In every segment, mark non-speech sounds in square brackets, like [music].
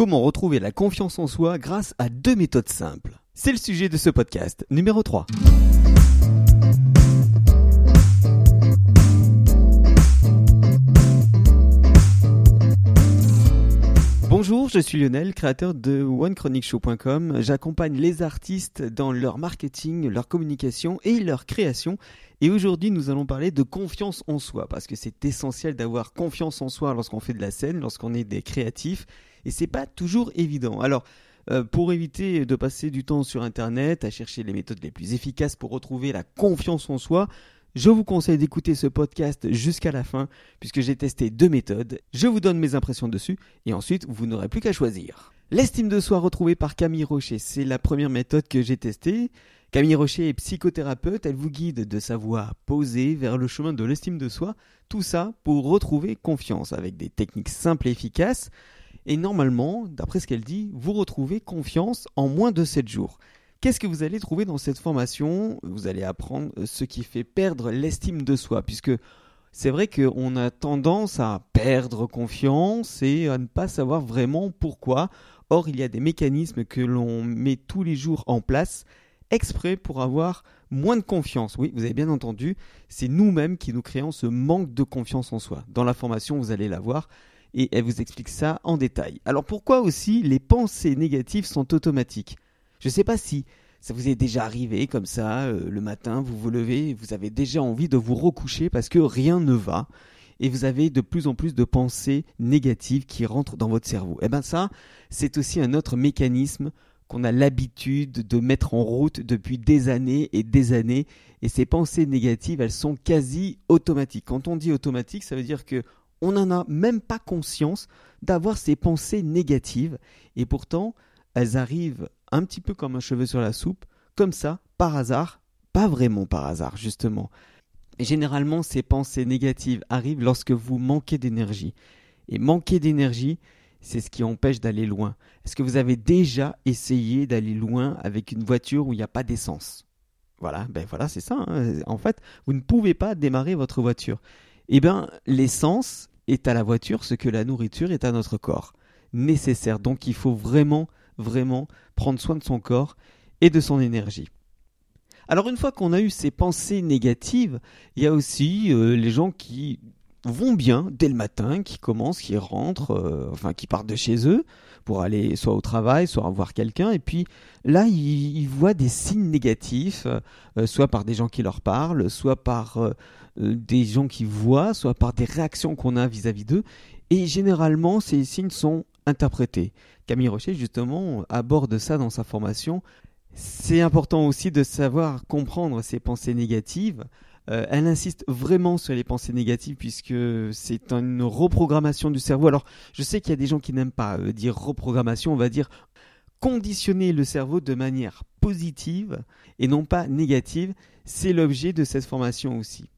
Comment retrouver la confiance en soi grâce à deux méthodes simples C'est le sujet de ce podcast numéro 3. Bonjour, je suis Lionel, créateur de OneChronicShow.com. J'accompagne les artistes dans leur marketing, leur communication et leur création. Et aujourd'hui, nous allons parler de confiance en soi, parce que c'est essentiel d'avoir confiance en soi lorsqu'on fait de la scène, lorsqu'on est des créatifs et c'est pas toujours évident. Alors, euh, pour éviter de passer du temps sur Internet à chercher les méthodes les plus efficaces pour retrouver la confiance en soi, je vous conseille d'écouter ce podcast jusqu'à la fin, puisque j'ai testé deux méthodes. Je vous donne mes impressions dessus, et ensuite vous n'aurez plus qu'à choisir. L'estime de soi retrouvée par Camille Rocher, c'est la première méthode que j'ai testée. Camille Rocher est psychothérapeute, elle vous guide de sa voix posée vers le chemin de l'estime de soi, tout ça pour retrouver confiance avec des techniques simples et efficaces. Et normalement, d'après ce qu'elle dit, vous retrouvez confiance en moins de 7 jours. Qu'est-ce que vous allez trouver dans cette formation? Vous allez apprendre ce qui fait perdre l'estime de soi, puisque c'est vrai qu'on a tendance à perdre confiance et à ne pas savoir vraiment pourquoi. Or, il y a des mécanismes que l'on met tous les jours en place exprès pour avoir moins de confiance. Oui, vous avez bien entendu, c'est nous-mêmes qui nous créons ce manque de confiance en soi. Dans la formation, vous allez la voir, et elle vous explique ça en détail. Alors pourquoi aussi les pensées négatives sont automatiques? Je ne sais pas si ça vous est déjà arrivé comme ça, euh, le matin, vous vous levez, vous avez déjà envie de vous recoucher parce que rien ne va et vous avez de plus en plus de pensées négatives qui rentrent dans votre cerveau. Eh bien ça, c'est aussi un autre mécanisme qu'on a l'habitude de mettre en route depuis des années et des années. Et ces pensées négatives, elles sont quasi automatiques. Quand on dit automatique, ça veut dire que on n'en a même pas conscience d'avoir ces pensées négatives, et pourtant elles arrivent un petit peu comme un cheveu sur la soupe, comme ça, par hasard, pas vraiment par hasard justement. Généralement, ces pensées négatives arrivent lorsque vous manquez d'énergie. Et manquer d'énergie, c'est ce qui empêche d'aller loin. Est-ce que vous avez déjà essayé d'aller loin avec une voiture où il n'y a pas d'essence? Voilà, ben voilà, c'est ça. Hein. En fait, vous ne pouvez pas démarrer votre voiture. Eh bien, l'essence, est à la voiture ce que la nourriture est à notre corps. Nécessaire. Donc il faut vraiment, vraiment prendre soin de son corps et de son énergie. Alors une fois qu'on a eu ces pensées négatives, il y a aussi euh, les gens qui vont bien dès le matin, qui commencent, qui rentrent, euh, enfin qui partent de chez eux pour aller soit au travail, soit voir quelqu'un, et puis là ils, voient des signes négatifs, euh, soit par des gens qui leur parlent, soit par euh, des gens qui voient, soit par des réactions qu'on a vis-à-vis d'eux. Et généralement, ces signes sont interprétés. Camille Rocher, justement, aborde ça dans sa formation. C'est important aussi de savoir comprendre ces pensées négatives. Euh, elle insiste vraiment sur les pensées négatives puisque c'est une reprogrammation du cerveau. Alors, je sais qu'il y a des gens qui n'aiment pas euh, dire reprogrammation, on va dire conditionner le cerveau de manière positive et non pas négative. C'est l'objet de cette formation aussi.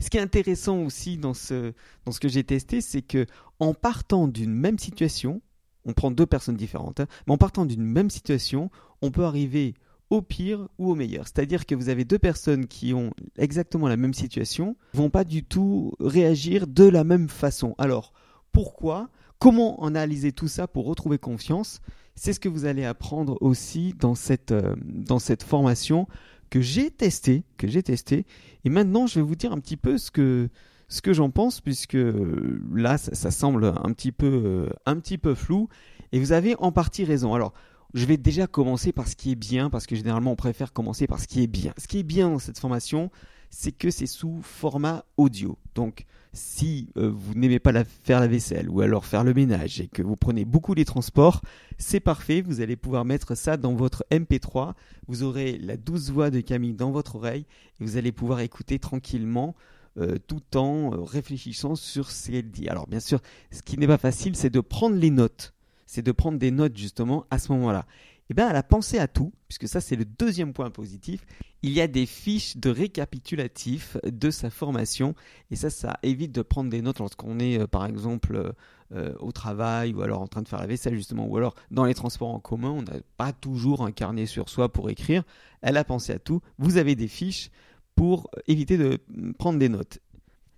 Ce qui est intéressant aussi dans ce, dans ce que j'ai testé, c'est que en partant d'une même situation, on prend deux personnes différentes, hein, mais en partant d'une même situation, on peut arriver au pire ou au meilleur. C'est-à-dire que vous avez deux personnes qui ont exactement la même situation, vont pas du tout réagir de la même façon. Alors, pourquoi? Comment analyser tout ça pour retrouver confiance? C'est ce que vous allez apprendre aussi dans cette, euh, dans cette formation que j'ai testé, que j'ai testé. Et maintenant, je vais vous dire un petit peu ce que ce que j'en pense, puisque euh, là, ça, semble un petit peu euh, un petit peu flou. Et vous avez en partie raison. Alors, je vais déjà commencer par ce qui est bien, parce que généralement, on préfère commencer par ce qui est bien. Ce qui est bien dans cette formation, c'est que c'est sous format audio. Donc, si euh, vous n'aimez pas faire la vaisselle ou alors faire le ménage et que vous prenez beaucoup les transports, c'est parfait, vous allez pouvoir mettre ça dans votre MP3, vous aurez la douce voix de Camille dans votre oreille et vous allez pouvoir écouter tranquillement euh, tout en euh, réfléchissant sur ce qu'elle dit. Alors bien sûr, ce qui n'est pas facile, c'est de prendre les notes, c'est de prendre des notes justement à ce moment-là eh bien, elle a pensé à tout, puisque ça c'est le deuxième point positif. Il y a des fiches de récapitulatif de sa formation, et ça, ça évite de prendre des notes lorsqu'on est, euh, par exemple, euh, euh, au travail, ou alors en train de faire la vaisselle, justement, ou alors dans les transports en commun, on n'a pas toujours un carnet sur soi pour écrire. Elle a pensé à tout. Vous avez des fiches pour éviter de prendre des notes.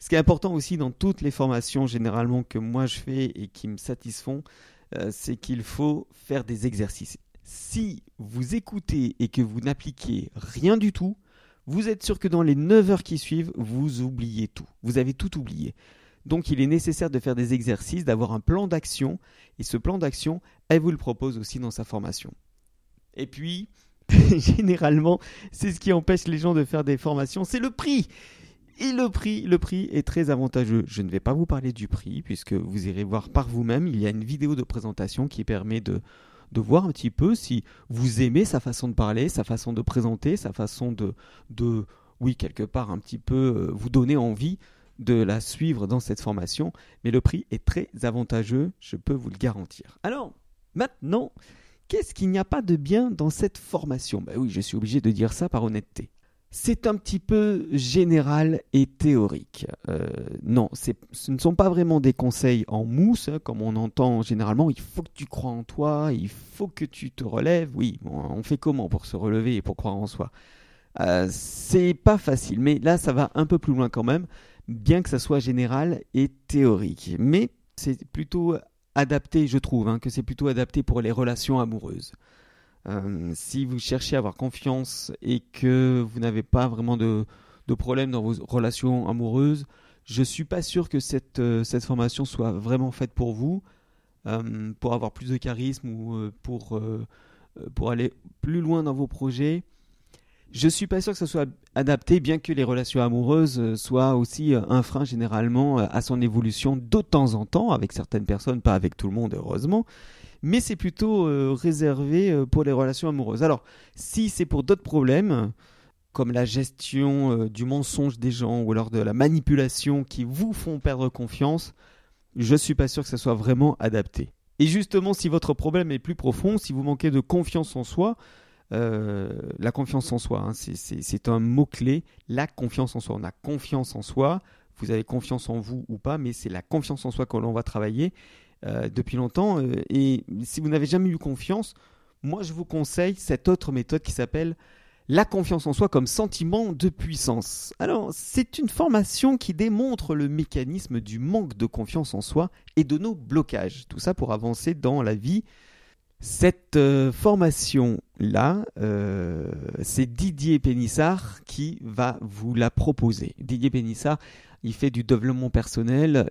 Ce qui est important aussi dans toutes les formations généralement que moi je fais et qui me satisfont, euh, c'est qu'il faut faire des exercices. Si vous écoutez et que vous n'appliquez rien du tout, vous êtes sûr que dans les 9 heures qui suivent, vous oubliez tout. Vous avez tout oublié. Donc il est nécessaire de faire des exercices, d'avoir un plan d'action, et ce plan d'action, elle vous le propose aussi dans sa formation. Et puis, [laughs] généralement, c'est ce qui empêche les gens de faire des formations, c'est le prix. Et le prix, le prix est très avantageux. Je ne vais pas vous parler du prix puisque vous irez voir par vous-même. Il y a une vidéo de présentation qui permet de, de voir un petit peu si vous aimez sa façon de parler, sa façon de présenter, sa façon de, de oui, quelque part un petit peu euh, vous donner envie de la suivre dans cette formation. Mais le prix est très avantageux, je peux vous le garantir. Alors, maintenant, qu'est-ce qu'il n'y a pas de bien dans cette formation? Ben oui, je suis obligé de dire ça par honnêteté c'est un petit peu général et théorique. Euh, non, ce ne sont pas vraiment des conseils en mousse, hein, comme on entend généralement. Il faut que tu crois en toi, il faut que tu te relèves. Oui, on fait comment pour se relever et pour croire en soi? Euh, C'est pas facile, mais là, ça va un peu plus loin quand même, bien que ça soit général et théorique. Mais c'est plutôt adapté, je trouve, hein, que c'est plutôt adapté pour les relations amoureuses. Euh, si vous cherchez à avoir confiance et que vous n'avez pas vraiment de, de, problème dans vos relations amoureuses, je ne suis pas sûr que cette, euh, cette, formation soit vraiment faite pour vous, euh, pour avoir plus de charisme ou pour, pour aller plus loin dans vos projets. Je ne suis pas sûr que ça soit adapté, bien que les relations amoureuses soient aussi un frein généralement à son évolution de temps en temps, avec certaines personnes, pas avec tout le monde, heureusement mais c'est plutôt euh, réservé euh, pour les relations amoureuses. Alors, si c'est pour d'autres problèmes, comme la gestion euh, du mensonge des gens ou alors de la manipulation qui vous font perdre confiance, je ne suis pas sûr que ça soit vraiment adapté. Et justement, si votre problème est plus profond, si vous manquez de confiance en soi, la confiance en soi, hein, c'est un mot-clé, la confiance en soi. On a confiance en soi, vous avez confiance en vous ou pas, mais c'est la confiance en soi que l'on va travailler. Euh, depuis longtemps. Euh, et si vous n'avez jamais eu confiance, moi je vous conseille cette autre méthode qui s'appelle la confiance en soi comme sentiment de puissance. Alors, c'est une formation qui démontre le mécanisme du manque de confiance en soi et de nos blocages. Tout ça pour avancer dans la vie. Cette euh, formation-là, c'est Didier Pénissard qui va vous la proposer. Didier Pénissard, il fait du développement personnel.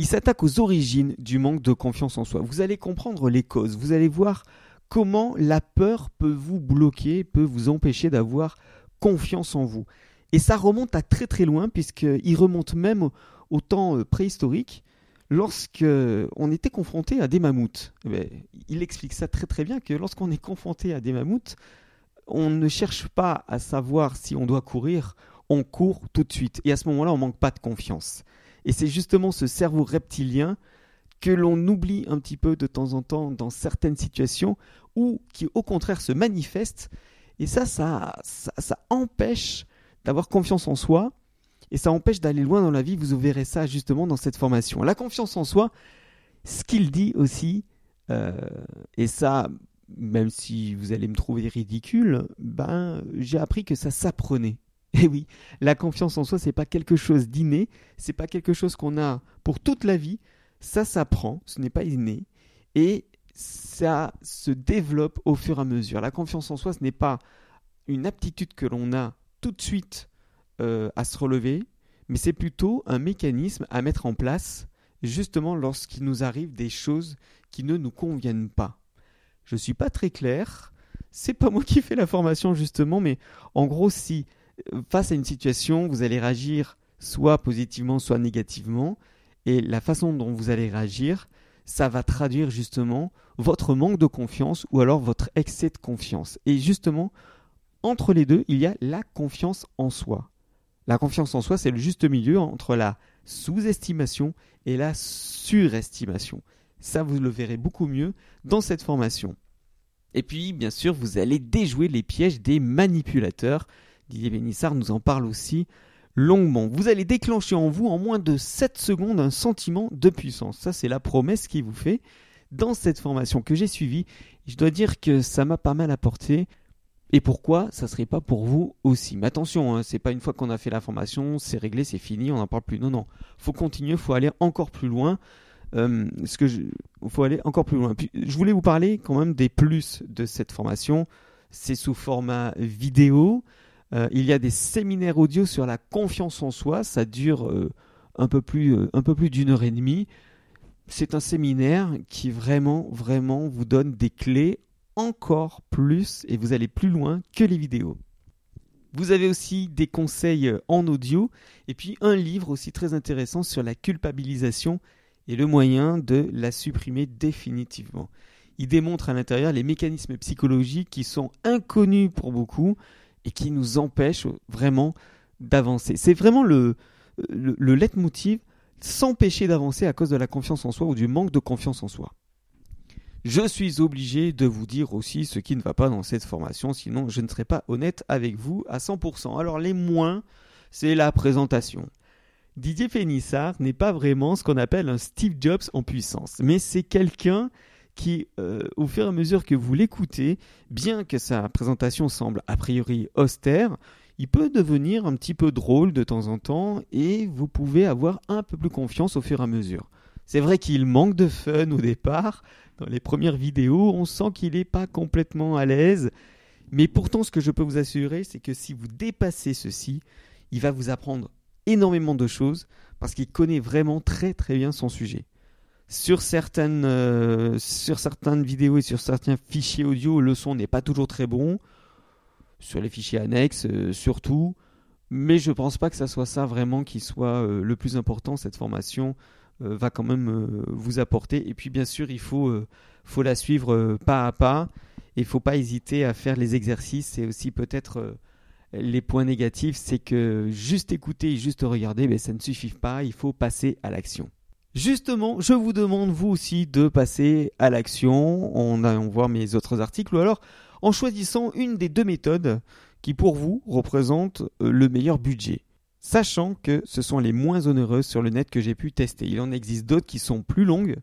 Il s'attaque aux origines du manque de confiance en soi. Vous allez comprendre les causes, vous allez voir comment la peur peut vous bloquer, peut vous empêcher d'avoir confiance en vous. Et ça remonte à très très loin, puisqu'il remonte même au temps euh, préhistorique, lorsque on était confronté à des mammouths. Eh il explique ça très très bien que lorsqu'on est confronté à des mammouths, on ne cherche pas à savoir si on doit courir, on court tout de suite. Et à ce moment-là, on manque pas de confiance. Et c'est justement ce cerveau reptilien que l'on oublie un petit peu de temps en temps dans certaines situations ou qui au contraire se manifeste. Et ça, ça, ça, empêche d'avoir confiance en soi et ça empêche d'aller loin dans la vie. Vous verrez ça justement dans cette formation. La confiance en soi, ce qu'il dit aussi, euh, et ça, même si vous allez me trouver ridicule, ben, j'ai appris que ça s'apprenait. Et eh oui, la confiance en soi, c'est pas quelque chose d'inné, c'est pas quelque chose qu'on a pour toute la vie. Ça s'apprend, ce n'est pas inné, et ça se développe au fur et à mesure. La confiance en soi, ce n'est pas une aptitude que l'on a tout de suite euh, à se relever, mais c'est plutôt un mécanisme à mettre en place justement lorsqu'il nous arrive des choses qui ne nous conviennent pas. Je ne suis pas très clair, c'est pas moi qui fais la formation justement, mais en gros, si face à une situation, vous allez réagir soit positivement, soit négativement. Et la façon dont vous allez réagir, ça va traduire justement votre manque de confiance ou alors votre excès de confiance. Et justement, entre les deux, il y a la confiance en soi. La confiance en soi, c'est le juste milieu entre la sous-estimation et la surestimation. Ça, vous le verrez beaucoup mieux dans cette formation. Et puis, bien sûr, vous allez déjouer les pièges des manipulateurs. Didier Bénissard nous en parle aussi longuement. Vous allez déclencher en vous en moins de 7 secondes un sentiment de puissance. Ça, c'est la promesse qu'il vous fait dans cette formation que j'ai suivie. Je dois dire que ça m'a pas mal apporté. Et pourquoi? Ça serait pas pour vous aussi Mais attention, hein, c'est pas une fois qu'on a fait la formation, c'est réglé, c'est fini, on n'en parle plus. Non, non, faut continuer, faut aller encore plus loin. euh, ce que faut aller encore plus loin. Je voulais vous parler quand même des plus de cette formation. C'est sous format vidéo. Euh, il y a des séminaires audio sur la confiance en soi. Ça dure euh, un peu plus, un peu plus d'une heure et demie. C'est un séminaire qui vraiment, vraiment vous donne des clés encore plus et vous allez plus loin que les vidéos. Vous avez aussi des conseils en audio et puis un livre aussi très intéressant sur la culpabilisation et le moyen de la supprimer définitivement. Il démontre à l'intérieur les mécanismes psychologiques qui sont inconnus pour beaucoup et qui nous empêchent vraiment d'avancer. C'est vraiment le, le, le leitmotiv, s'empêcher d'avancer à cause de la confiance en soi ou du manque de confiance en soi. Je suis obligé de vous dire aussi ce qui ne va pas dans cette formation, sinon je ne serai pas honnête avec vous à 100%. Alors les moins, c'est la présentation. Didier Pénissard n'est pas vraiment ce qu'on appelle un Steve Jobs en puissance, mais c'est quelqu'un qui, euh, au fur et à mesure que vous l'écoutez, bien que sa présentation semble a priori austère, il peut devenir un petit peu drôle de temps en temps et vous pouvez avoir un peu plus confiance au fur et à mesure. C'est vrai qu'il manque de fun au départ. Dans les premières vidéos, on sent qu'il n'est pas complètement à l'aise. Mais pourtant, ce que je peux vous assurer, c'est que si vous dépassez ceci, il va vous apprendre énormément de choses parce qu'il connaît vraiment très très bien son sujet. Sur certaines, euh, sur certaines vidéos et sur certains fichiers audio, le son n'est pas toujours très bon. Sur les fichiers annexes, euh, surtout. Mais je ne pense pas que ça soit ça vraiment qui soit euh, le plus important. Cette formation va quand même vous apporter. Et puis bien sûr, il faut, la suivre pas à pas. Il faut pas hésiter à faire les exercices et aussi peut-être les points négatifs, c'est que juste écouter et juste regarder, ben, ça ne suffit pas, il faut passer à l'action. Justement, je vous demande vous aussi de passer à l'action en allant voir mes autres articles ou alors en choisissant une des deux méthodes qui pour vous représente euh, le meilleur budget. Sachant que ce sont les moins onéreuses sur le net que j'ai pu tester. Il en existe d'autres qui sont plus longues,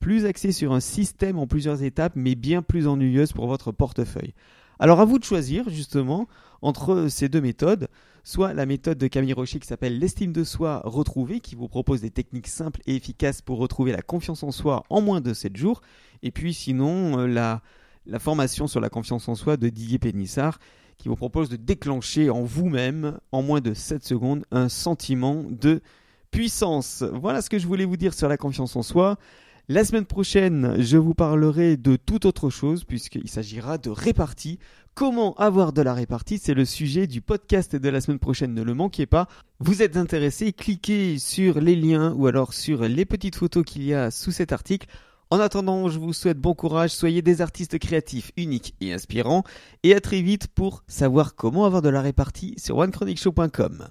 plus axées sur un système en plusieurs étapes, mais bien plus ennuyeuses pour votre portefeuille. Alors à vous de choisir justement entre ces deux méthodes, soit la méthode de Camille Rocher qui s'appelle l'estime de soi retrouvée, qui vous propose des techniques simples et efficaces pour retrouver la confiance en soi en moins de 7 jours, et puis sinon euh, la, formation sur la confiance en soi de Didier Pénissard, qui vous propose de déclencher en vous-même, en moins de 7 secondes, un sentiment de puissance. Voilà ce que je voulais vous dire sur la confiance en soi. La semaine prochaine, je vous parlerai de toute autre chose puisqu'il s'agira de répartie. Comment avoir de la répartie C'est le sujet du podcast de la semaine prochaine, ne le manquez pas. Vous êtes intéressé, cliquez sur les liens ou alors sur les petites photos qu'il y a sous cet article. En attendant, je vous souhaite bon courage, soyez des artistes créatifs, uniques et inspirants, et à très vite pour savoir comment avoir de la répartie sur onechronicshow.com.